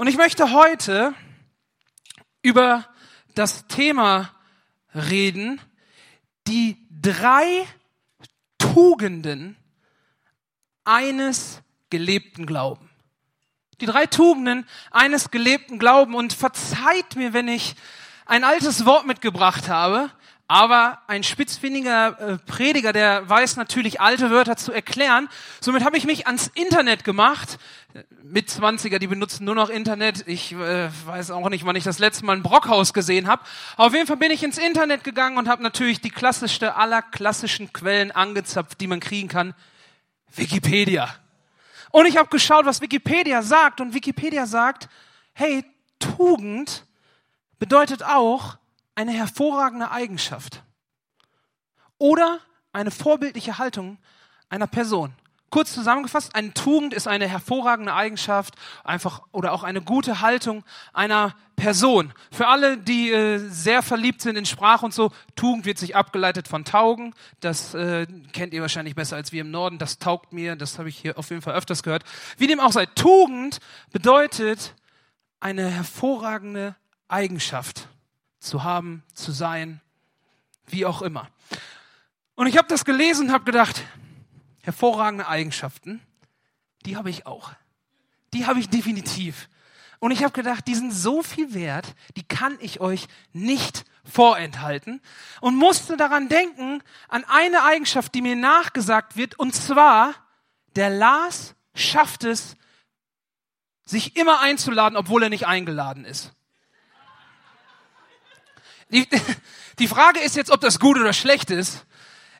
Und ich möchte heute über das Thema reden, die drei Tugenden eines gelebten Glauben. Die drei Tugenden eines gelebten Glauben. Und verzeiht mir, wenn ich ein altes Wort mitgebracht habe, aber ein spitzfindiger äh, Prediger, der weiß natürlich alte Wörter zu erklären. Somit habe ich mich ans Internet gemacht. Mit 20er, die benutzen nur noch Internet. Ich äh, weiß auch nicht, wann ich das letzte Mal ein Brockhaus gesehen habe. Auf jeden Fall bin ich ins Internet gegangen und habe natürlich die klassischste aller klassischen Quellen angezapft, die man kriegen kann. Wikipedia. Und ich habe geschaut, was Wikipedia sagt. Und Wikipedia sagt, hey, Tugend bedeutet auch, eine hervorragende Eigenschaft oder eine vorbildliche Haltung einer Person. Kurz zusammengefasst, eine Tugend ist eine hervorragende Eigenschaft, einfach oder auch eine gute Haltung einer Person. Für alle, die äh, sehr verliebt sind in Sprache und so, Tugend wird sich abgeleitet von Taugen. Das äh, kennt ihr wahrscheinlich besser als wir im Norden. Das taugt mir. Das habe ich hier auf jeden Fall öfters gehört. Wie dem auch sei, Tugend bedeutet eine hervorragende Eigenschaft zu haben, zu sein, wie auch immer. Und ich habe das gelesen und habe gedacht, hervorragende Eigenschaften, die habe ich auch. Die habe ich definitiv. Und ich habe gedacht, die sind so viel wert, die kann ich euch nicht vorenthalten. Und musste daran denken, an eine Eigenschaft, die mir nachgesagt wird, und zwar, der Lars schafft es, sich immer einzuladen, obwohl er nicht eingeladen ist. Die, die Frage ist jetzt, ob das gut oder schlecht ist.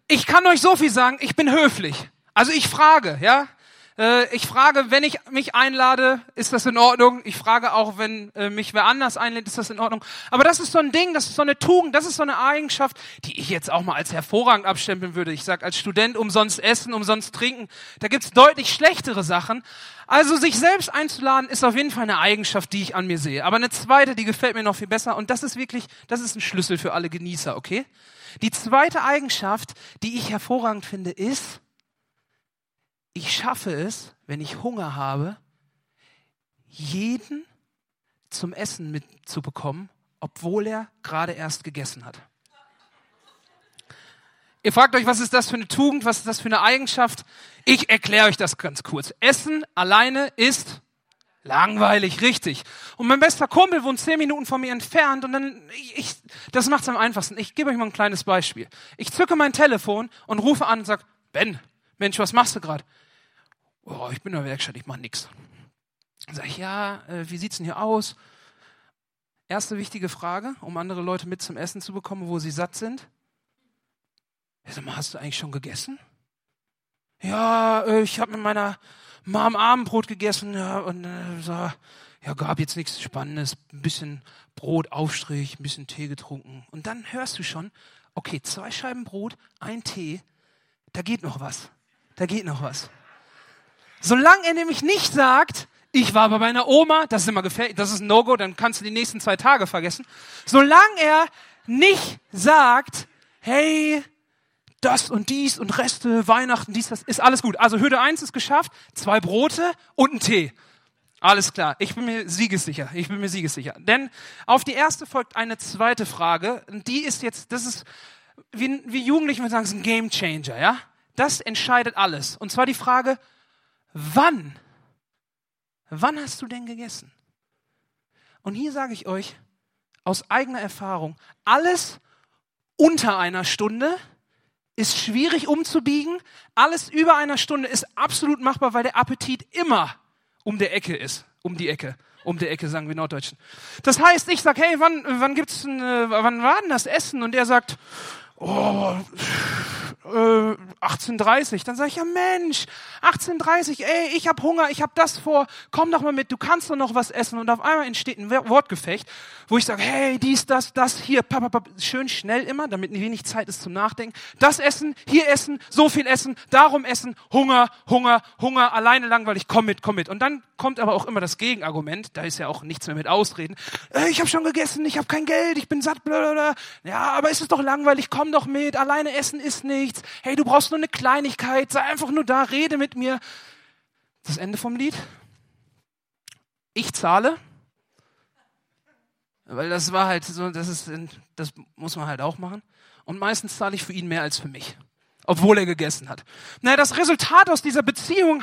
Ich kann euch so viel sagen, ich bin höflich. Also ich frage, ja. Äh, ich frage, wenn ich mich einlade, ist das in Ordnung? Ich frage auch, wenn äh, mich wer anders einlädt, ist das in Ordnung? Aber das ist so ein Ding, das ist so eine Tugend, das ist so eine Eigenschaft, die ich jetzt auch mal als hervorragend abstempeln würde. Ich sag als Student umsonst essen, umsonst trinken. Da gibt's deutlich schlechtere Sachen. Also sich selbst einzuladen ist auf jeden Fall eine Eigenschaft, die ich an mir sehe. Aber eine zweite, die gefällt mir noch viel besser und das ist wirklich, das ist ein Schlüssel für alle Genießer, okay? Die zweite Eigenschaft, die ich hervorragend finde, ist, ich schaffe es, wenn ich Hunger habe, jeden zum Essen mitzubekommen, obwohl er gerade erst gegessen hat. Ihr fragt euch, was ist das für eine Tugend, was ist das für eine Eigenschaft? Ich erkläre euch das ganz kurz. Essen alleine ist langweilig, richtig. Und mein bester Kumpel wohnt zehn Minuten von mir entfernt und dann, ich, das macht's am einfachsten. Ich gebe euch mal ein kleines Beispiel. Ich zücke mein Telefon und rufe an und sag, Ben, Mensch, was machst du gerade? Oh, ich bin in der Werkstatt, ich mach nix. Dann sag ich, ja, äh, wie sieht's denn hier aus? Erste wichtige Frage, um andere Leute mit zum Essen zu bekommen, wo sie satt sind. Sag mal, hast du eigentlich schon gegessen? Ja, äh, ich habe mit meiner Mom Abendbrot gegessen ja, und äh, so, ja, gab jetzt nichts Spannendes. Ein bisschen Brot, Aufstrich, ein bisschen Tee getrunken. Und dann hörst du schon, okay, zwei Scheiben Brot, ein Tee, da geht noch was. Da geht noch was. Solange er nämlich nicht sagt, ich war bei meiner Oma, das ist immer gefährlich, das ist ein No-Go, dann kannst du die nächsten zwei Tage vergessen. Solange er nicht sagt, hey, das und dies und Reste, Weihnachten, dies, das, ist alles gut. Also Hürde eins ist geschafft, zwei Brote und ein Tee. Alles klar, ich bin mir siegessicher, ich bin mir siegessicher. Denn auf die erste folgt eine zweite Frage, die ist jetzt, das ist, wie, wie Jugendliche sagen, ist ein Game Changer, ja? Das entscheidet alles. Und zwar die Frage, wann? Wann hast du denn gegessen? Und hier sage ich euch aus eigener Erfahrung, alles unter einer Stunde ist schwierig umzubiegen. Alles über einer Stunde ist absolut machbar, weil der Appetit immer um der Ecke ist. Um die Ecke. Um die Ecke, sagen wir Norddeutschen. Das heißt, ich sag, hey, wann, wann gibt's denn, äh, wann war denn das Essen? Und er sagt, oh, äh, 18.30 Dann sage ich, ja Mensch, 18.30 ey, ich habe Hunger, ich habe das vor, komm doch mal mit, du kannst doch noch was essen. Und auf einmal entsteht ein Wortgefecht, wo ich sage, hey, dies, das, das, hier, pap, pap, schön schnell immer, damit wenig Zeit ist zum Nachdenken. Das essen, hier essen, so viel essen, darum essen, Hunger, Hunger, Hunger, alleine langweilig, komm mit, komm mit. Und dann kommt aber auch immer das Gegenargument, da ist ja auch nichts mehr mit Ausreden. Äh, ich habe schon gegessen, ich habe kein Geld, ich bin satt, blablabla. Ja, aber ist es doch langweilig, komm doch mit, alleine essen ist nichts. Hey, du brauchst nur eine Kleinigkeit, sei einfach nur da, rede mit mir. Das Ende vom Lied. Ich zahle. Weil das war halt so, das ist, das muss man halt auch machen. Und meistens zahle ich für ihn mehr als für mich. Obwohl er gegessen hat. Naja, das Resultat aus dieser Beziehung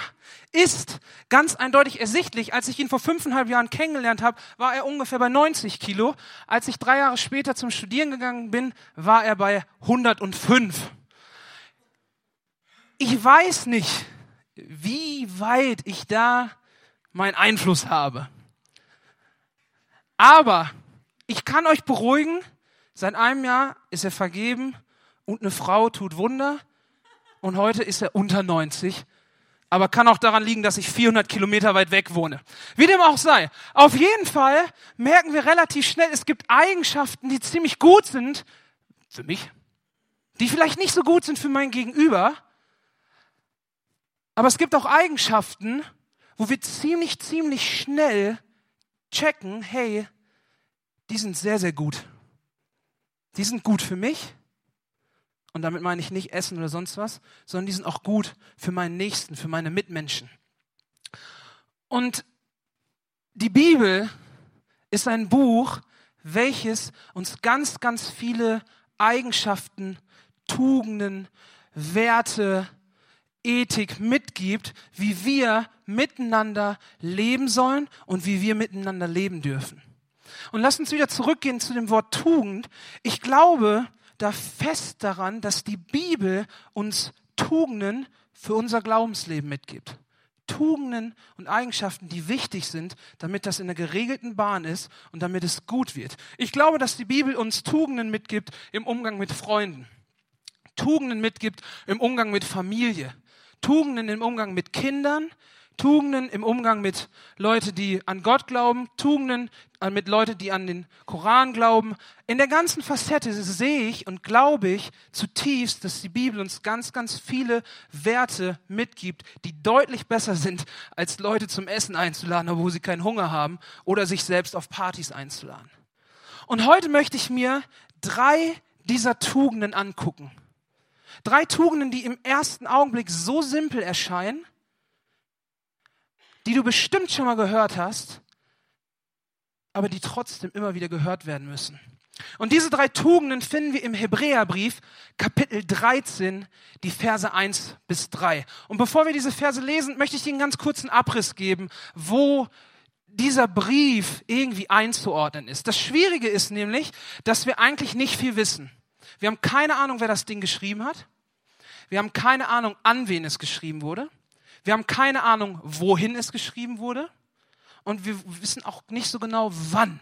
ist ganz eindeutig ersichtlich. Als ich ihn vor fünfeinhalb Jahren kennengelernt habe, war er ungefähr bei 90 Kilo. Als ich drei Jahre später zum Studieren gegangen bin, war er bei 105. Ich weiß nicht, wie weit ich da meinen Einfluss habe. Aber ich kann euch beruhigen, seit einem Jahr ist er vergeben und eine Frau tut Wunder und heute ist er unter 90. Aber kann auch daran liegen, dass ich 400 Kilometer weit weg wohne. Wie dem auch sei. Auf jeden Fall merken wir relativ schnell, es gibt Eigenschaften, die ziemlich gut sind für mich, die vielleicht nicht so gut sind für mein Gegenüber. Aber es gibt auch Eigenschaften, wo wir ziemlich, ziemlich schnell checken, hey, die sind sehr, sehr gut. Die sind gut für mich. Und damit meine ich nicht Essen oder sonst was, sondern die sind auch gut für meinen Nächsten, für meine Mitmenschen. Und die Bibel ist ein Buch, welches uns ganz, ganz viele Eigenschaften, Tugenden, Werte, Ethik mitgibt, wie wir miteinander leben sollen und wie wir miteinander leben dürfen. Und lass uns wieder zurückgehen zu dem Wort Tugend. Ich glaube da fest daran, dass die Bibel uns Tugenden für unser Glaubensleben mitgibt. Tugenden und Eigenschaften, die wichtig sind, damit das in einer geregelten Bahn ist und damit es gut wird. Ich glaube, dass die Bibel uns Tugenden mitgibt im Umgang mit Freunden. Tugenden mitgibt im Umgang mit Familie. Tugenden im Umgang mit Kindern, Tugenden im Umgang mit Leuten, die an Gott glauben, Tugenden mit Leuten, die an den Koran glauben. In der ganzen Facette sehe ich und glaube ich zutiefst, dass die Bibel uns ganz, ganz viele Werte mitgibt, die deutlich besser sind, als Leute zum Essen einzuladen, obwohl sie keinen Hunger haben oder sich selbst auf Partys einzuladen. Und heute möchte ich mir drei dieser Tugenden angucken. Drei Tugenden, die im ersten Augenblick so simpel erscheinen, die du bestimmt schon mal gehört hast, aber die trotzdem immer wieder gehört werden müssen. Und diese drei Tugenden finden wir im Hebräerbrief, Kapitel 13, die Verse 1 bis 3. Und bevor wir diese Verse lesen, möchte ich dir einen ganz kurzen Abriss geben, wo dieser Brief irgendwie einzuordnen ist. Das Schwierige ist nämlich, dass wir eigentlich nicht viel wissen. Wir haben keine Ahnung, wer das Ding geschrieben hat. Wir haben keine Ahnung, an wen es geschrieben wurde. Wir haben keine Ahnung, wohin es geschrieben wurde. Und wir wissen auch nicht so genau, wann.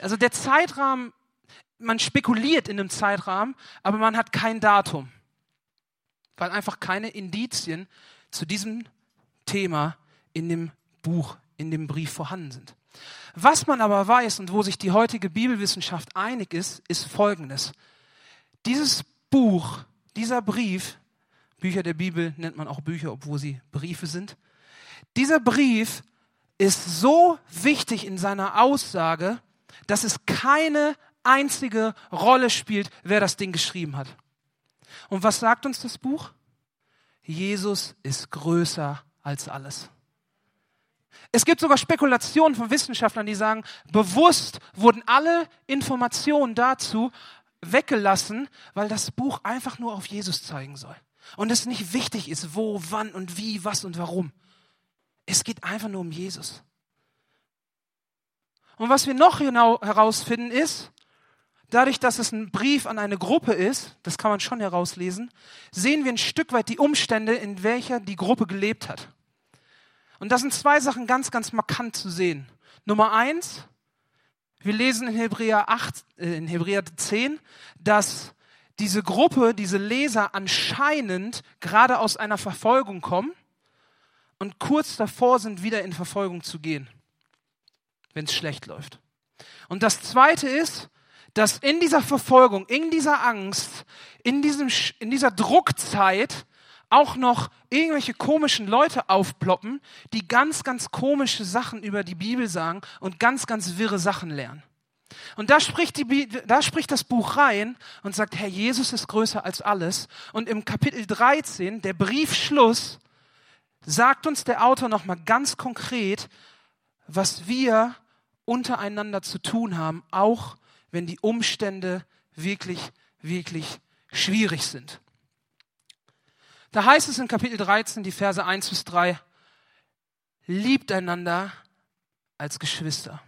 Also der Zeitrahmen, man spekuliert in einem Zeitrahmen, aber man hat kein Datum. Weil einfach keine Indizien zu diesem Thema in dem Buch, in dem Brief vorhanden sind. Was man aber weiß und wo sich die heutige Bibelwissenschaft einig ist, ist Folgendes. Dieses Buch, dieser Brief Bücher der Bibel nennt man auch Bücher, obwohl sie Briefe sind. Dieser Brief ist so wichtig in seiner Aussage, dass es keine einzige Rolle spielt, wer das Ding geschrieben hat. Und was sagt uns das Buch? Jesus ist größer als alles. Es gibt sogar Spekulationen von Wissenschaftlern, die sagen, bewusst wurden alle Informationen dazu weggelassen, weil das Buch einfach nur auf Jesus zeigen soll. Und es nicht wichtig ist, wo, wann und wie, was und warum. Es geht einfach nur um Jesus. Und was wir noch genau herausfinden ist, dadurch, dass es ein Brief an eine Gruppe ist, das kann man schon herauslesen, sehen wir ein Stück weit die Umstände, in welcher die Gruppe gelebt hat. Und da sind zwei Sachen ganz, ganz markant zu sehen. Nummer eins, wir lesen in Hebräer 8, äh, in Hebräer 10, dass diese Gruppe, diese Leser anscheinend gerade aus einer Verfolgung kommen und kurz davor sind, wieder in Verfolgung zu gehen, wenn es schlecht läuft. Und das Zweite ist, dass in dieser Verfolgung, in dieser Angst, in, diesem, in dieser Druckzeit auch noch irgendwelche komischen Leute aufploppen, die ganz, ganz komische Sachen über die Bibel sagen und ganz, ganz wirre Sachen lernen. Und da spricht, die, da spricht das Buch rein und sagt, Herr Jesus ist größer als alles. Und im Kapitel 13, der Briefschluss, sagt uns der Autor nochmal ganz konkret, was wir untereinander zu tun haben, auch wenn die Umstände wirklich, wirklich schwierig sind. Da heißt es in Kapitel 13, die Verse 1 bis 3, liebt einander als Geschwister.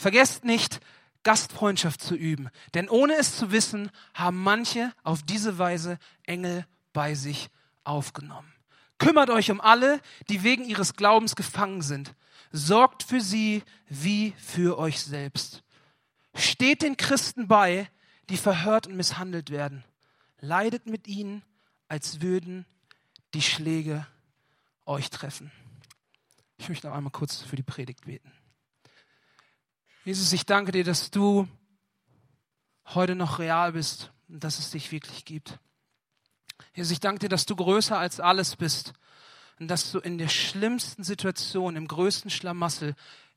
Vergesst nicht, Gastfreundschaft zu üben, denn ohne es zu wissen, haben manche auf diese Weise Engel bei sich aufgenommen. Kümmert euch um alle, die wegen ihres Glaubens gefangen sind. Sorgt für sie wie für euch selbst. Steht den Christen bei, die verhört und misshandelt werden. Leidet mit ihnen, als würden die Schläge euch treffen. Ich möchte noch einmal kurz für die Predigt beten. Jesus, ich danke dir, dass du heute noch real bist und dass es dich wirklich gibt. Jesus, ich danke dir, dass du größer als alles bist und dass du in der schlimmsten Situation, im größten Schlamassel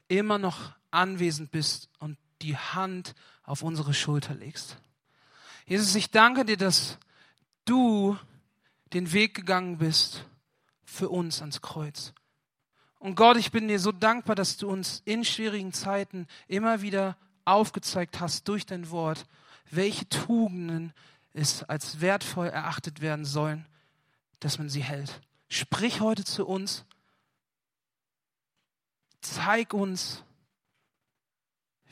immer noch anwesend bist und die Hand auf unsere Schulter legst. Jesus, ich danke dir, dass du den Weg gegangen bist für uns ans Kreuz. Und Gott, ich bin dir so dankbar, dass du uns in schwierigen Zeiten immer wieder aufgezeigt hast durch dein Wort, welche Tugenden es als wertvoll erachtet werden sollen, dass man sie hält. Sprich heute zu uns. Zeig uns,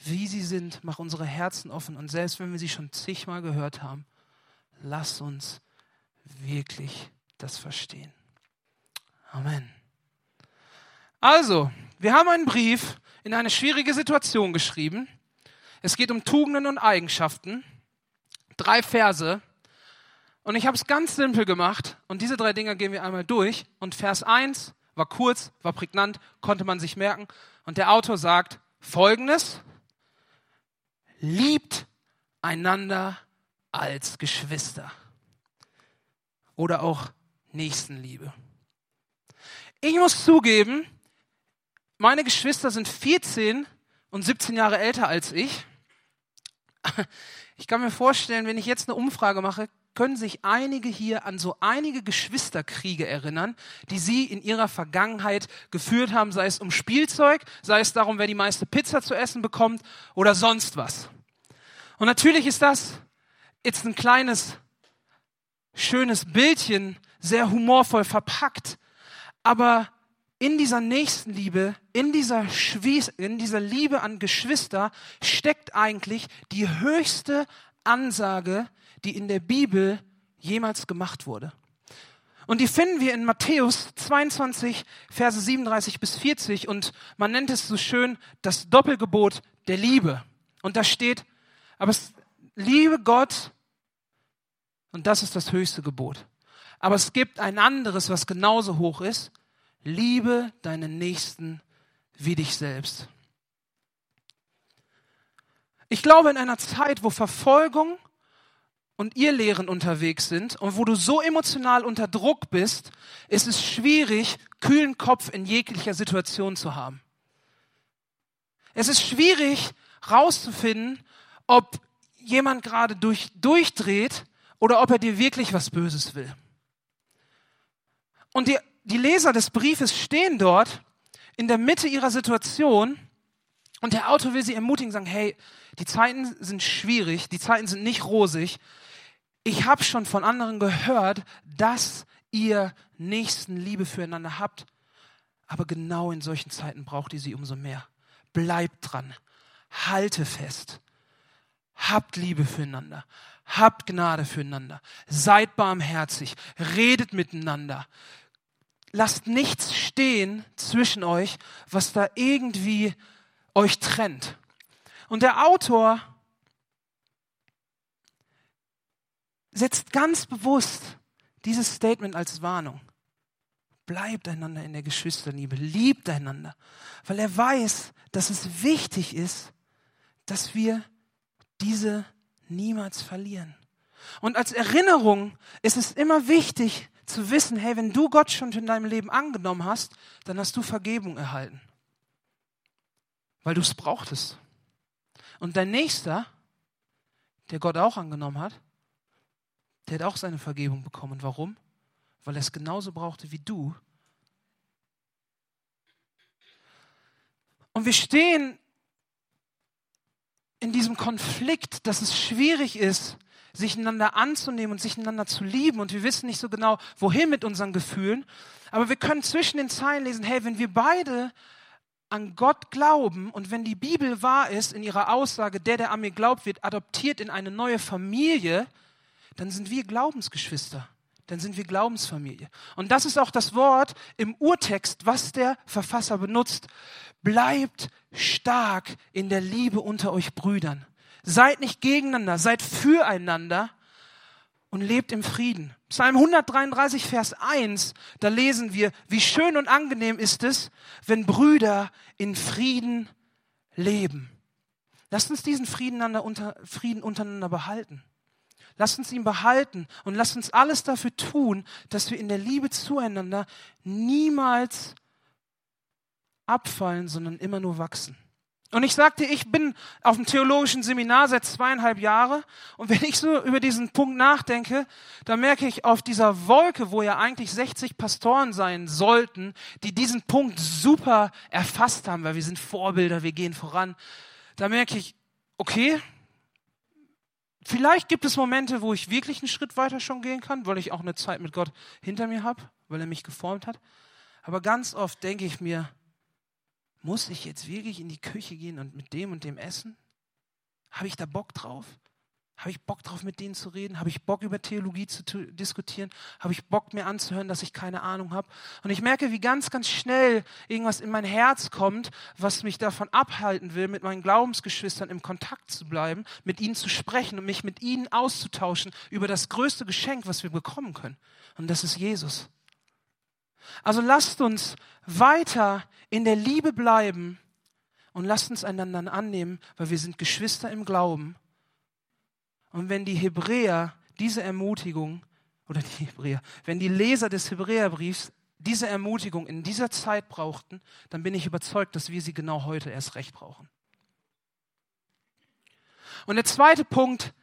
wie sie sind. Mach unsere Herzen offen. Und selbst wenn wir sie schon zigmal gehört haben, lass uns wirklich das verstehen. Amen. Also, wir haben einen Brief in eine schwierige Situation geschrieben. Es geht um Tugenden und Eigenschaften. Drei Verse. Und ich habe es ganz simpel gemacht. Und diese drei Dinge gehen wir einmal durch. Und Vers 1 war kurz, war prägnant, konnte man sich merken. Und der Autor sagt Folgendes. Liebt einander als Geschwister oder auch Nächstenliebe. Ich muss zugeben, meine Geschwister sind 14 und 17 Jahre älter als ich. Ich kann mir vorstellen, wenn ich jetzt eine Umfrage mache, können sich einige hier an so einige Geschwisterkriege erinnern, die sie in ihrer Vergangenheit geführt haben, sei es um Spielzeug, sei es darum, wer die meiste Pizza zu essen bekommt oder sonst was. Und natürlich ist das jetzt ein kleines schönes Bildchen, sehr humorvoll verpackt. Aber in dieser Nächstenliebe, in dieser, Schwies, in dieser Liebe an Geschwister steckt eigentlich die höchste Ansage, die in der Bibel jemals gemacht wurde. Und die finden wir in Matthäus 22, Verse 37 bis 40 und man nennt es so schön das Doppelgebot der Liebe. Und da steht, aber es, liebe Gott und das ist das höchste Gebot. Aber es gibt ein anderes, was genauso hoch ist. Liebe deinen Nächsten wie dich selbst. Ich glaube, in einer Zeit, wo Verfolgung und ihr Lehren unterwegs sind und wo du so emotional unter Druck bist, ist es schwierig, kühlen Kopf in jeglicher Situation zu haben. Es ist schwierig, rauszufinden, ob jemand gerade durch, durchdreht oder ob er dir wirklich was Böses will. Und die, die Leser des Briefes stehen dort in der Mitte ihrer Situation und der Autor will sie ermutigen, sagen, hey, die Zeiten sind schwierig, die Zeiten sind nicht rosig. Ich habe schon von anderen gehört, dass ihr nächsten Liebe füreinander habt, aber genau in solchen Zeiten braucht ihr sie umso mehr. Bleibt dran, halte fest, habt Liebe füreinander, Habt Gnade füreinander. Seid barmherzig. Redet miteinander. Lasst nichts stehen zwischen euch, was da irgendwie euch trennt. Und der Autor setzt ganz bewusst dieses Statement als Warnung. Bleibt einander in der Geschwisterliebe, liebt einander, weil er weiß, dass es wichtig ist, dass wir diese niemals verlieren. Und als Erinnerung ist es immer wichtig zu wissen, hey, wenn du Gott schon in deinem Leben angenommen hast, dann hast du Vergebung erhalten. Weil du es brauchtest. Und dein Nächster, der Gott auch angenommen hat, der hat auch seine Vergebung bekommen. Warum? Weil er es genauso brauchte wie du. Und wir stehen in diesem Konflikt, dass es schwierig ist, sich einander anzunehmen und sich einander zu lieben. Und wir wissen nicht so genau, wohin mit unseren Gefühlen. Aber wir können zwischen den Zeilen lesen, hey, wenn wir beide an Gott glauben und wenn die Bibel wahr ist in ihrer Aussage, der, der an mir glaubt, wird adoptiert in eine neue Familie, dann sind wir Glaubensgeschwister. Dann sind wir Glaubensfamilie. Und das ist auch das Wort im Urtext, was der Verfasser benutzt. Bleibt stark in der Liebe unter euch Brüdern. Seid nicht gegeneinander, seid füreinander und lebt im Frieden. Psalm 133, Vers 1, da lesen wir, wie schön und angenehm ist es, wenn Brüder in Frieden leben. Lasst uns diesen Frieden, unter, Frieden untereinander behalten. Lasst uns ihn behalten und lasst uns alles dafür tun, dass wir in der Liebe zueinander niemals abfallen, sondern immer nur wachsen. Und ich sagte, ich bin auf dem theologischen Seminar seit zweieinhalb Jahren und wenn ich so über diesen Punkt nachdenke, dann merke ich auf dieser Wolke, wo ja eigentlich 60 Pastoren sein sollten, die diesen Punkt super erfasst haben, weil wir sind Vorbilder, wir gehen voran, da merke ich, okay, vielleicht gibt es Momente, wo ich wirklich einen Schritt weiter schon gehen kann, weil ich auch eine Zeit mit Gott hinter mir habe, weil er mich geformt hat. Aber ganz oft denke ich mir, muss ich jetzt wirklich in die Küche gehen und mit dem und dem essen? Habe ich da Bock drauf? Habe ich Bock drauf, mit denen zu reden? Habe ich Bock, über Theologie zu diskutieren? Habe ich Bock, mir anzuhören, dass ich keine Ahnung habe? Und ich merke, wie ganz, ganz schnell irgendwas in mein Herz kommt, was mich davon abhalten will, mit meinen Glaubensgeschwistern im Kontakt zu bleiben, mit ihnen zu sprechen und mich mit ihnen auszutauschen über das größte Geschenk, was wir bekommen können. Und das ist Jesus. Also lasst uns weiter in der Liebe bleiben und lasst uns einander annehmen, weil wir sind Geschwister im Glauben. Und wenn die Hebräer diese Ermutigung, oder die Hebräer, wenn die Leser des Hebräerbriefs diese Ermutigung in dieser Zeit brauchten, dann bin ich überzeugt, dass wir sie genau heute erst recht brauchen. Und der zweite Punkt,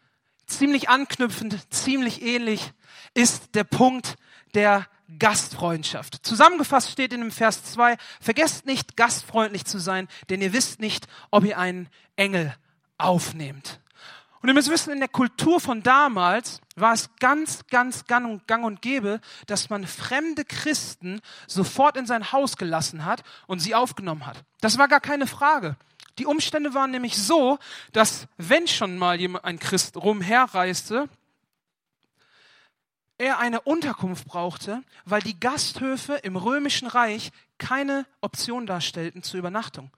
ziemlich anknüpfend, ziemlich ähnlich, ist der Punkt der Gastfreundschaft. Zusammengefasst steht in dem Vers 2, vergesst nicht gastfreundlich zu sein, denn ihr wisst nicht, ob ihr einen Engel aufnehmt. Und ihr müsst wissen, in der Kultur von damals war es ganz, ganz gang und gäbe, dass man fremde Christen sofort in sein Haus gelassen hat und sie aufgenommen hat. Das war gar keine Frage. Die Umstände waren nämlich so, dass wenn schon mal ein Christ rumherreiste, er eine Unterkunft brauchte, weil die Gasthöfe im römischen Reich keine Option darstellten zur Übernachtung.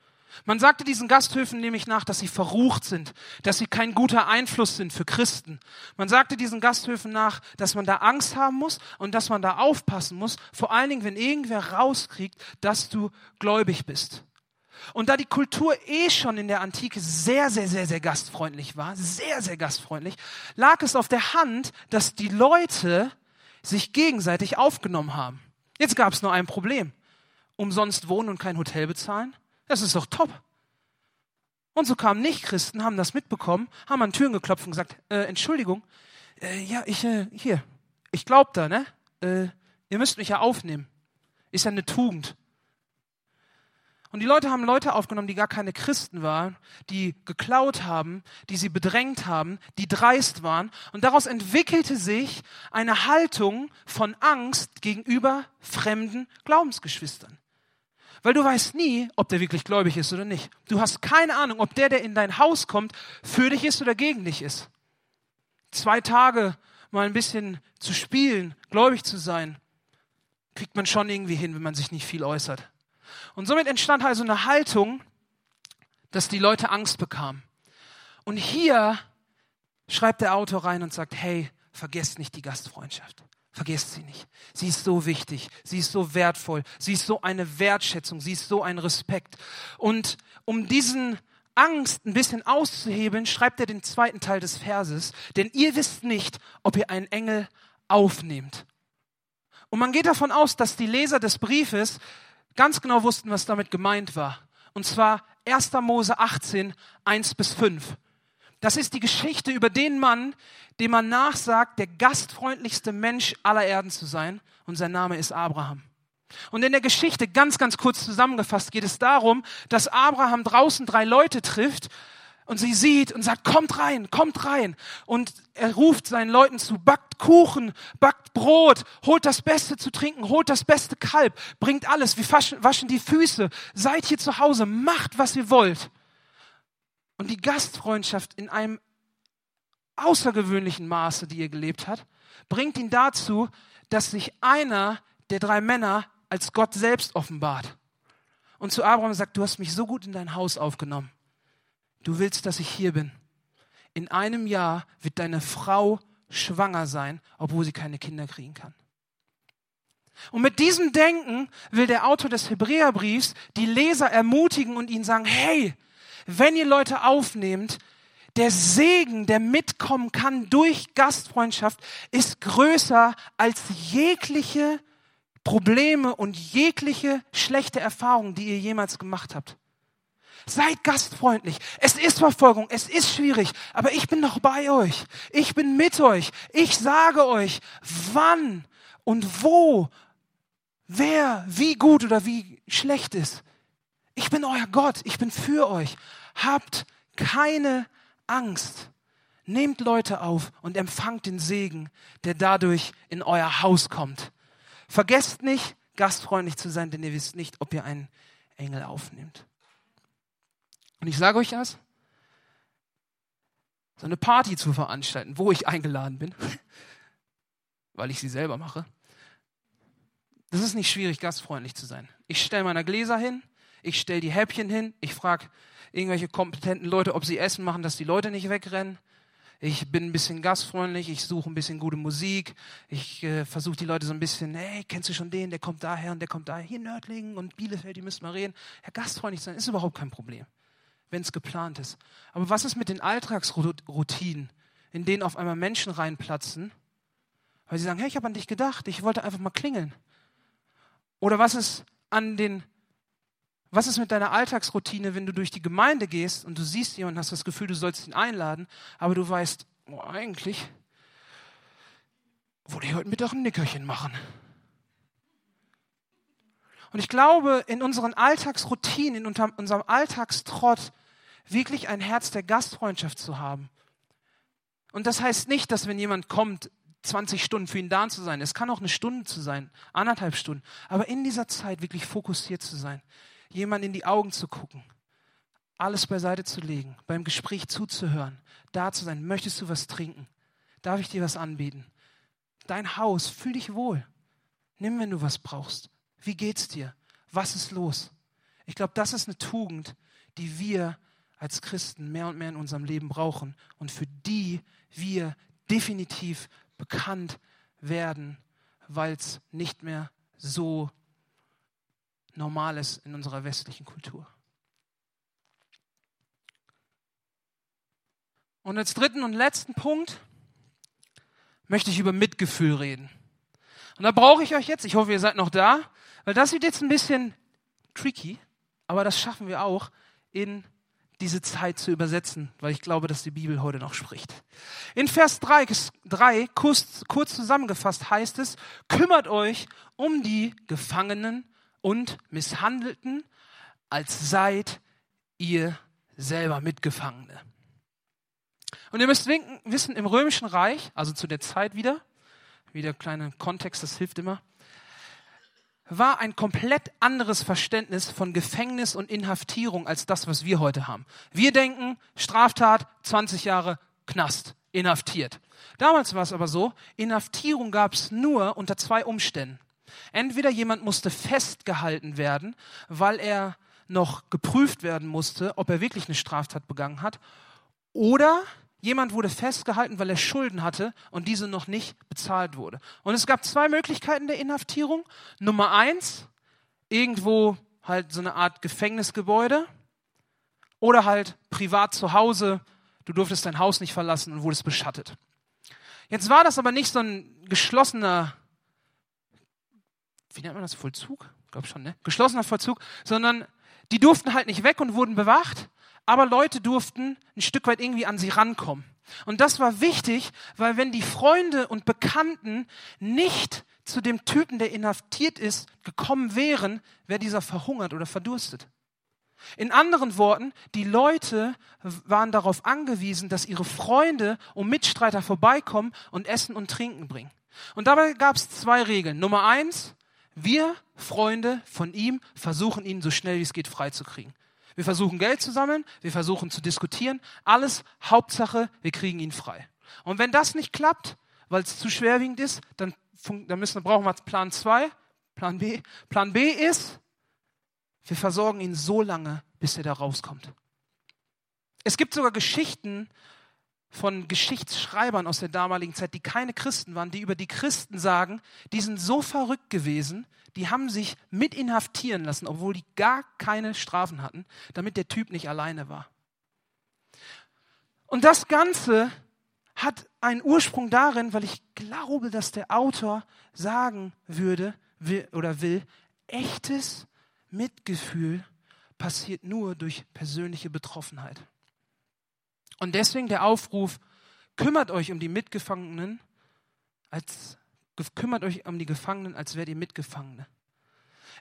Man sagte diesen Gasthöfen nämlich nach, dass sie verrucht sind, dass sie kein guter Einfluss sind für Christen. Man sagte diesen Gasthöfen nach, dass man da Angst haben muss und dass man da aufpassen muss, vor allen Dingen, wenn irgendwer rauskriegt, dass du gläubig bist. Und da die Kultur eh schon in der Antike sehr, sehr, sehr, sehr gastfreundlich war, sehr, sehr gastfreundlich, lag es auf der Hand, dass die Leute sich gegenseitig aufgenommen haben. Jetzt gab es nur ein Problem. Umsonst wohnen und kein Hotel bezahlen? Das ist doch top. Und so kamen Nichtchristen, haben das mitbekommen, haben an Türen geklopft und gesagt, äh, Entschuldigung, äh, ja, ich, äh, hier, ich glaub da, ne? Äh, ihr müsst mich ja aufnehmen. Ist ja eine Tugend. Und die Leute haben Leute aufgenommen, die gar keine Christen waren, die geklaut haben, die sie bedrängt haben, die dreist waren. Und daraus entwickelte sich eine Haltung von Angst gegenüber fremden Glaubensgeschwistern. Weil du weißt nie, ob der wirklich gläubig ist oder nicht. Du hast keine Ahnung, ob der, der in dein Haus kommt, für dich ist oder gegen dich ist. Zwei Tage mal ein bisschen zu spielen, gläubig zu sein, kriegt man schon irgendwie hin, wenn man sich nicht viel äußert. Und somit entstand also eine Haltung, dass die Leute Angst bekamen. Und hier schreibt der Autor rein und sagt, hey, vergesst nicht die Gastfreundschaft. Vergesst sie nicht. Sie ist so wichtig, sie ist so wertvoll, sie ist so eine Wertschätzung, sie ist so ein Respekt. Und um diesen Angst ein bisschen auszuhebeln, schreibt er den zweiten Teil des Verses, denn ihr wisst nicht, ob ihr einen Engel aufnehmt. Und man geht davon aus, dass die Leser des Briefes ganz genau wussten, was damit gemeint war. Und zwar 1. Mose 18, 1 bis 5. Das ist die Geschichte über den Mann, dem man nachsagt, der gastfreundlichste Mensch aller Erden zu sein. Und sein Name ist Abraham. Und in der Geschichte, ganz, ganz kurz zusammengefasst, geht es darum, dass Abraham draußen drei Leute trifft und sie sieht und sagt, kommt rein, kommt rein. Und er ruft seinen Leuten zu, backt Kuchen, backt Brot, holt das Beste zu trinken, holt das beste Kalb, bringt alles, wir waschen die Füße, seid hier zu Hause, macht, was ihr wollt. Und die Gastfreundschaft in einem außergewöhnlichen Maße, die er gelebt hat, bringt ihn dazu, dass sich einer der drei Männer als Gott selbst offenbart. Und zu Abraham sagt, du hast mich so gut in dein Haus aufgenommen. Du willst, dass ich hier bin. In einem Jahr wird deine Frau schwanger sein, obwohl sie keine Kinder kriegen kann. Und mit diesem Denken will der Autor des Hebräerbriefs die Leser ermutigen und ihnen sagen, hey, wenn ihr Leute aufnehmt, der Segen, der mitkommen kann durch Gastfreundschaft, ist größer als jegliche Probleme und jegliche schlechte Erfahrungen, die ihr jemals gemacht habt. Seid gastfreundlich. Es ist Verfolgung, es ist schwierig, aber ich bin noch bei euch. Ich bin mit euch. Ich sage euch, wann und wo, wer, wie gut oder wie schlecht ist. Ich bin euer Gott, ich bin für euch. Habt keine Angst. Nehmt Leute auf und empfangt den Segen, der dadurch in euer Haus kommt. Vergesst nicht, gastfreundlich zu sein, denn ihr wisst nicht, ob ihr einen Engel aufnimmt. Und ich sage euch das, so eine Party zu veranstalten, wo ich eingeladen bin, weil ich sie selber mache, das ist nicht schwierig, gastfreundlich zu sein. Ich stelle meine Gläser hin, ich stelle die Häppchen hin, ich frage irgendwelche kompetenten Leute, ob sie Essen machen, dass die Leute nicht wegrennen. Ich bin ein bisschen gastfreundlich, ich suche ein bisschen gute Musik, ich äh, versuche die Leute so ein bisschen, hey, kennst du schon den, der kommt daher und der kommt daher, hier Nördlingen und Bielefeld, die müssen mal reden. Ja, gastfreundlich sein ist überhaupt kein Problem wenn es geplant ist. Aber was ist mit den Alltagsroutinen, in denen auf einmal Menschen reinplatzen, weil sie sagen, hey, ich habe an dich gedacht, ich wollte einfach mal klingeln. Oder was ist an den was ist mit deiner Alltagsroutine, wenn du durch die Gemeinde gehst und du siehst jemanden, hast das Gefühl, du sollst ihn einladen, aber du weißt, oh, eigentlich wollte ich heute Mittag ein Nickerchen machen. Und ich glaube, in unseren Alltagsroutinen, in unserem Alltagstrott wirklich ein Herz der Gastfreundschaft zu haben. Und das heißt nicht, dass wenn jemand kommt, 20 Stunden für ihn da zu sein. Es kann auch eine Stunde zu sein, anderthalb Stunden. Aber in dieser Zeit wirklich fokussiert zu sein, jemand in die Augen zu gucken, alles beiseite zu legen, beim Gespräch zuzuhören, da zu sein. Möchtest du was trinken? Darf ich dir was anbieten? Dein Haus, fühl dich wohl. Nimm, wenn du was brauchst. Wie geht's dir? Was ist los? Ich glaube, das ist eine Tugend, die wir als Christen mehr und mehr in unserem Leben brauchen und für die wir definitiv bekannt werden, weil es nicht mehr so normal ist in unserer westlichen Kultur. Und als dritten und letzten Punkt möchte ich über Mitgefühl reden. Und da brauche ich euch jetzt, ich hoffe, ihr seid noch da, weil das wird jetzt ein bisschen tricky, aber das schaffen wir auch in diese Zeit zu übersetzen, weil ich glaube, dass die Bibel heute noch spricht. In Vers 3, 3 kurz, kurz zusammengefasst heißt es, kümmert euch um die Gefangenen und Misshandelten, als seid ihr selber Mitgefangene. Und ihr müsst wissen, im Römischen Reich, also zu der Zeit wieder, wieder kleiner Kontext, das hilft immer, war ein komplett anderes Verständnis von Gefängnis und Inhaftierung als das, was wir heute haben. Wir denken, Straftat, 20 Jahre Knast, inhaftiert. Damals war es aber so, Inhaftierung gab es nur unter zwei Umständen. Entweder jemand musste festgehalten werden, weil er noch geprüft werden musste, ob er wirklich eine Straftat begangen hat, oder Jemand wurde festgehalten, weil er Schulden hatte und diese noch nicht bezahlt wurde. Und es gab zwei Möglichkeiten der Inhaftierung. Nummer eins, irgendwo halt so eine Art Gefängnisgebäude oder halt privat zu Hause. Du durftest dein Haus nicht verlassen und wurdest beschattet. Jetzt war das aber nicht so ein geschlossener, wie nennt man das, Vollzug? Ich glaube schon, ne? Geschlossener Vollzug, sondern die durften halt nicht weg und wurden bewacht, aber Leute durften ein Stück weit irgendwie an sie rankommen. Und das war wichtig, weil wenn die Freunde und Bekannten nicht zu dem Typen, der inhaftiert ist, gekommen wären, wäre dieser verhungert oder verdurstet. In anderen Worten, die Leute waren darauf angewiesen, dass ihre Freunde und Mitstreiter vorbeikommen und Essen und Trinken bringen. Und dabei gab es zwei Regeln. Nummer eins, wir Freunde von ihm versuchen ihn so schnell wie es geht freizukriegen. Wir versuchen Geld zu sammeln, wir versuchen zu diskutieren, alles Hauptsache, wir kriegen ihn frei. Und wenn das nicht klappt, weil es zu schwerwiegend ist, dann, dann müssen, brauchen wir Plan 2, Plan B. Plan B ist, wir versorgen ihn so lange, bis er da rauskommt. Es gibt sogar Geschichten von Geschichtsschreibern aus der damaligen Zeit, die keine Christen waren, die über die Christen sagen, die sind so verrückt gewesen, die haben sich mit inhaftieren lassen, obwohl die gar keine Strafen hatten, damit der Typ nicht alleine war. Und das Ganze hat einen Ursprung darin, weil ich glaube, dass der Autor sagen würde will, oder will, echtes Mitgefühl passiert nur durch persönliche Betroffenheit. Und deswegen der Aufruf, kümmert euch um die Mitgefangenen, als kümmert euch um die Gefangenen, als wärt ihr Mitgefangene.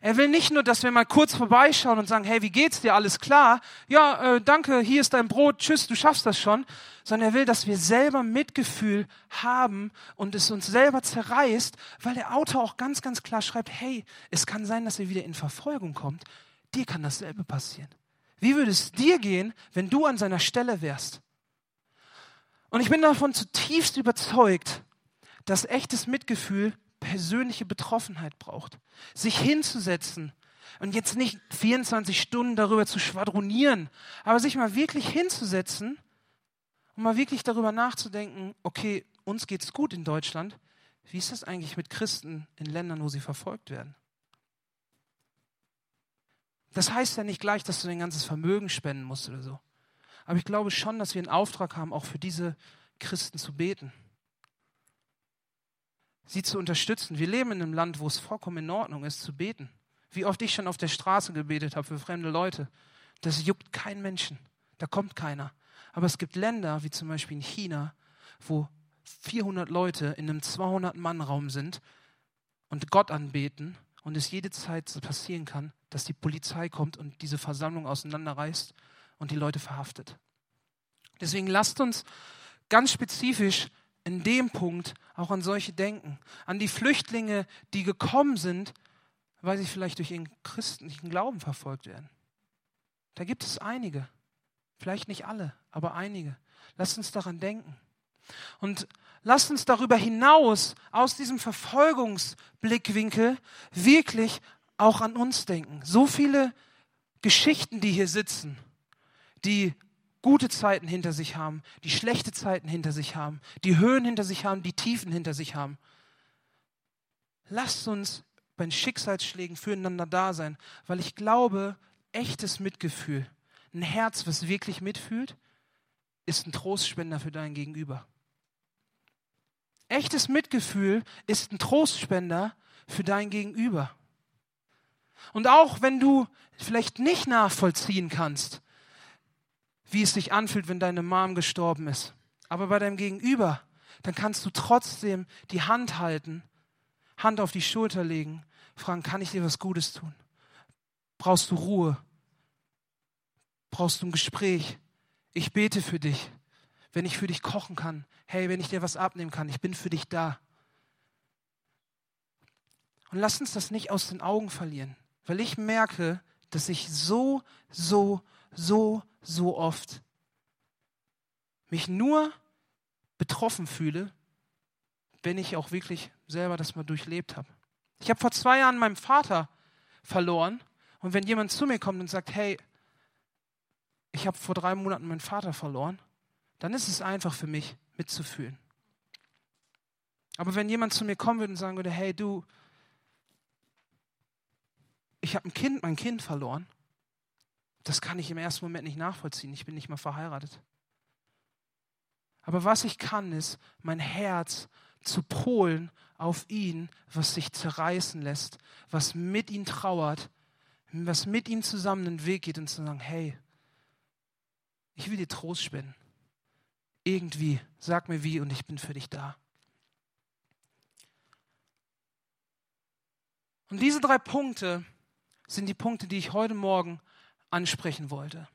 Er will nicht nur, dass wir mal kurz vorbeischauen und sagen, hey, wie geht's dir? Alles klar? Ja, äh, danke, hier ist dein Brot, tschüss, du schaffst das schon. Sondern er will, dass wir selber Mitgefühl haben und es uns selber zerreißt, weil der Autor auch ganz, ganz klar schreibt, hey, es kann sein, dass ihr wieder in Verfolgung kommt. Dir kann dasselbe passieren. Wie würde es dir gehen, wenn du an seiner Stelle wärst? Und ich bin davon zutiefst überzeugt, dass echtes Mitgefühl persönliche Betroffenheit braucht. Sich hinzusetzen und jetzt nicht 24 Stunden darüber zu schwadronieren, aber sich mal wirklich hinzusetzen und mal wirklich darüber nachzudenken, okay, uns geht's gut in Deutschland. Wie ist das eigentlich mit Christen in Ländern, wo sie verfolgt werden? Das heißt ja nicht gleich, dass du dein ganzes Vermögen spenden musst oder so. Aber ich glaube schon, dass wir einen Auftrag haben, auch für diese Christen zu beten sie zu unterstützen. Wir leben in einem Land, wo es vollkommen in Ordnung ist, zu beten. Wie oft ich schon auf der Straße gebetet habe für fremde Leute. Das juckt keinen Menschen. Da kommt keiner. Aber es gibt Länder, wie zum Beispiel in China, wo 400 Leute in einem 200-Mann-Raum sind und Gott anbeten und es jede Zeit passieren kann, dass die Polizei kommt und diese Versammlung auseinanderreißt und die Leute verhaftet. Deswegen lasst uns ganz spezifisch in dem Punkt auch an solche denken. An die Flüchtlinge, die gekommen sind, weil sie vielleicht durch ihren christlichen Glauben verfolgt werden. Da gibt es einige. Vielleicht nicht alle, aber einige. Lasst uns daran denken. Und lasst uns darüber hinaus, aus diesem Verfolgungsblickwinkel, wirklich auch an uns denken. So viele Geschichten, die hier sitzen, die gute Zeiten hinter sich haben, die schlechte Zeiten hinter sich haben, die Höhen hinter sich haben, die Tiefen hinter sich haben. Lasst uns bei Schicksalsschlägen füreinander da sein, weil ich glaube, echtes Mitgefühl, ein Herz, was wirklich mitfühlt, ist ein Trostspender für dein Gegenüber. Echtes Mitgefühl ist ein Trostspender für dein Gegenüber. Und auch wenn du vielleicht nicht nachvollziehen kannst, wie es sich anfühlt, wenn deine Mom gestorben ist. Aber bei deinem Gegenüber, dann kannst du trotzdem die Hand halten, Hand auf die Schulter legen, fragen, kann ich dir was Gutes tun? Brauchst du Ruhe? Brauchst du ein Gespräch? Ich bete für dich. Wenn ich für dich kochen kann, hey, wenn ich dir was abnehmen kann, ich bin für dich da. Und lass uns das nicht aus den Augen verlieren, weil ich merke, dass ich so, so, so, so oft mich nur betroffen fühle, wenn ich auch wirklich selber das mal durchlebt habe. Ich habe vor zwei Jahren meinen Vater verloren und wenn jemand zu mir kommt und sagt, hey, ich habe vor drei Monaten meinen Vater verloren, dann ist es einfach für mich mitzufühlen. Aber wenn jemand zu mir kommen würde und sagen würde, hey du, ich habe ein Kind, mein Kind verloren, das kann ich im ersten Moment nicht nachvollziehen. Ich bin nicht mal verheiratet. Aber was ich kann, ist, mein Herz zu polen auf ihn, was sich zerreißen lässt, was mit ihm trauert, was mit ihm zusammen den Weg geht und zu sagen, hey, ich will dir Trost spenden. Irgendwie, sag mir wie und ich bin für dich da. Und diese drei Punkte sind die Punkte, die ich heute Morgen ansprechen wollte.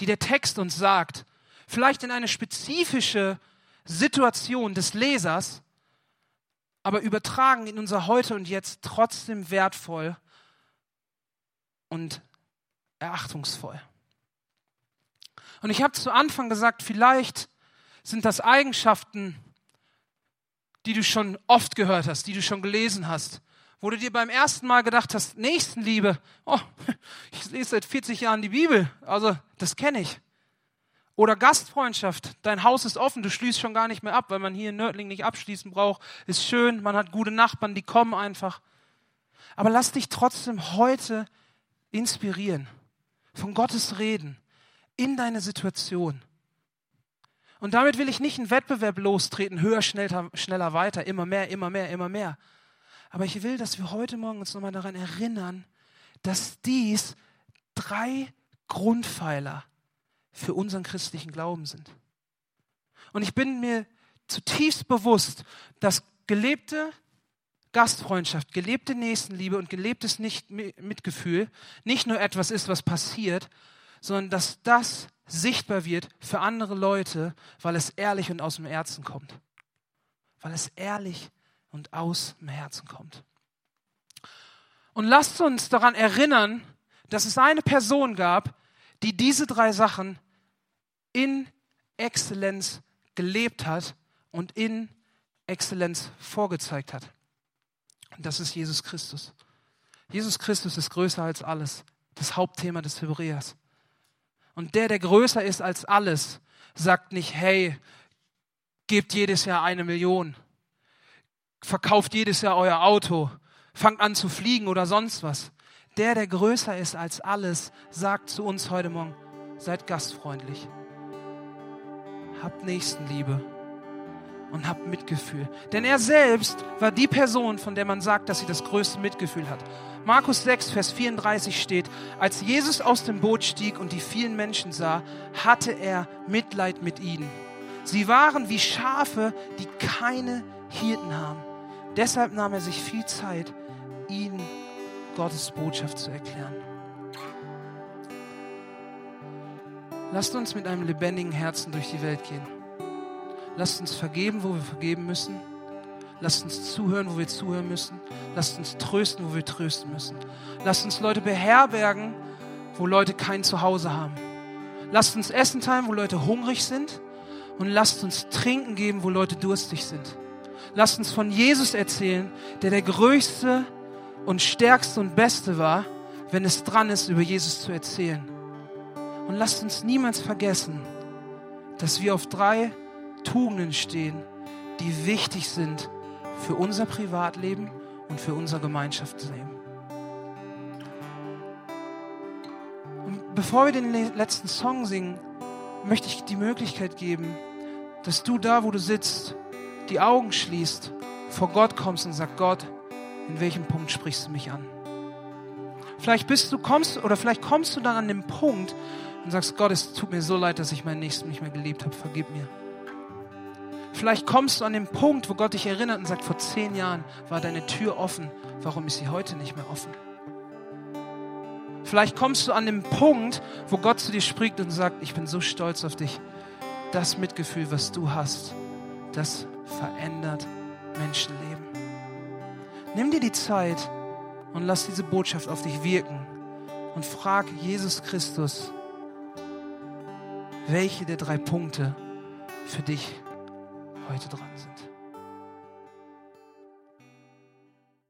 Die der Text uns sagt, vielleicht in eine spezifische Situation des Lesers, aber übertragen in unser Heute und Jetzt trotzdem wertvoll und erachtungsvoll. Und ich habe zu Anfang gesagt, vielleicht sind das Eigenschaften, die du schon oft gehört hast, die du schon gelesen hast, wo du dir beim ersten Mal gedacht hast, Nächstenliebe, oh, ich lese seit 40 Jahren die Bibel, also das kenne ich. Oder Gastfreundschaft, dein Haus ist offen, du schließt schon gar nicht mehr ab, weil man hier in Nördling nicht abschließen braucht, ist schön, man hat gute Nachbarn, die kommen einfach. Aber lass dich trotzdem heute inspirieren, von Gottes Reden in deine Situation. Und damit will ich nicht einen Wettbewerb lostreten, höher, schneller, schneller, weiter, immer mehr, immer mehr, immer mehr. Aber ich will, dass wir heute Morgen uns nochmal daran erinnern, dass dies drei Grundpfeiler für unseren christlichen Glauben sind. Und ich bin mir zutiefst bewusst, dass gelebte Gastfreundschaft, gelebte Nächstenliebe und gelebtes Mitgefühl nicht nur etwas ist, was passiert, sondern dass das sichtbar wird für andere Leute, weil es ehrlich und aus dem Herzen kommt. Weil es ehrlich und aus dem Herzen kommt. Und lasst uns daran erinnern, dass es eine Person gab, die diese drei Sachen in Exzellenz gelebt hat und in Exzellenz vorgezeigt hat. Und das ist Jesus Christus. Jesus Christus ist größer als alles. Das Hauptthema des Hebräers. Und der, der größer ist als alles, sagt nicht, hey, gebt jedes Jahr eine Million, verkauft jedes Jahr euer Auto, fangt an zu fliegen oder sonst was. Der, der größer ist als alles, sagt zu uns heute Morgen, seid gastfreundlich, habt Nächstenliebe und habt Mitgefühl. Denn er selbst war die Person, von der man sagt, dass sie das größte Mitgefühl hat. Markus 6, Vers 34 steht, als Jesus aus dem Boot stieg und die vielen Menschen sah, hatte er Mitleid mit ihnen. Sie waren wie Schafe, die keine Hirten haben. Deshalb nahm er sich viel Zeit, ihnen Gottes Botschaft zu erklären. Lasst uns mit einem lebendigen Herzen durch die Welt gehen. Lasst uns vergeben, wo wir vergeben müssen. Lasst uns zuhören, wo wir zuhören müssen. Lasst uns trösten, wo wir trösten müssen. Lasst uns Leute beherbergen, wo Leute kein Zuhause haben. Lasst uns Essen teilen, wo Leute hungrig sind. Und lasst uns Trinken geben, wo Leute durstig sind. Lasst uns von Jesus erzählen, der der größte und stärkste und beste war, wenn es dran ist, über Jesus zu erzählen. Und lasst uns niemals vergessen, dass wir auf drei Tugenden stehen, die wichtig sind für unser Privatleben und für unser Gemeinschaftsleben. Und bevor wir den letzten Song singen, möchte ich die Möglichkeit geben, dass du da, wo du sitzt, die Augen schließt, vor Gott kommst und sagst, Gott, in welchem Punkt sprichst du mich an? Vielleicht bist du, kommst, oder vielleicht kommst du dann an den Punkt und sagst, Gott, es tut mir so leid, dass ich meinen Nächsten nicht mehr geliebt habe, vergib mir. Vielleicht kommst du an den Punkt, wo Gott dich erinnert und sagt, vor zehn Jahren war deine Tür offen, warum ist sie heute nicht mehr offen? Vielleicht kommst du an den Punkt, wo Gott zu dir spricht und sagt, ich bin so stolz auf dich. Das Mitgefühl, was du hast, das verändert Menschenleben. Nimm dir die Zeit und lass diese Botschaft auf dich wirken und frag Jesus Christus, welche der drei Punkte für dich heute dran sind.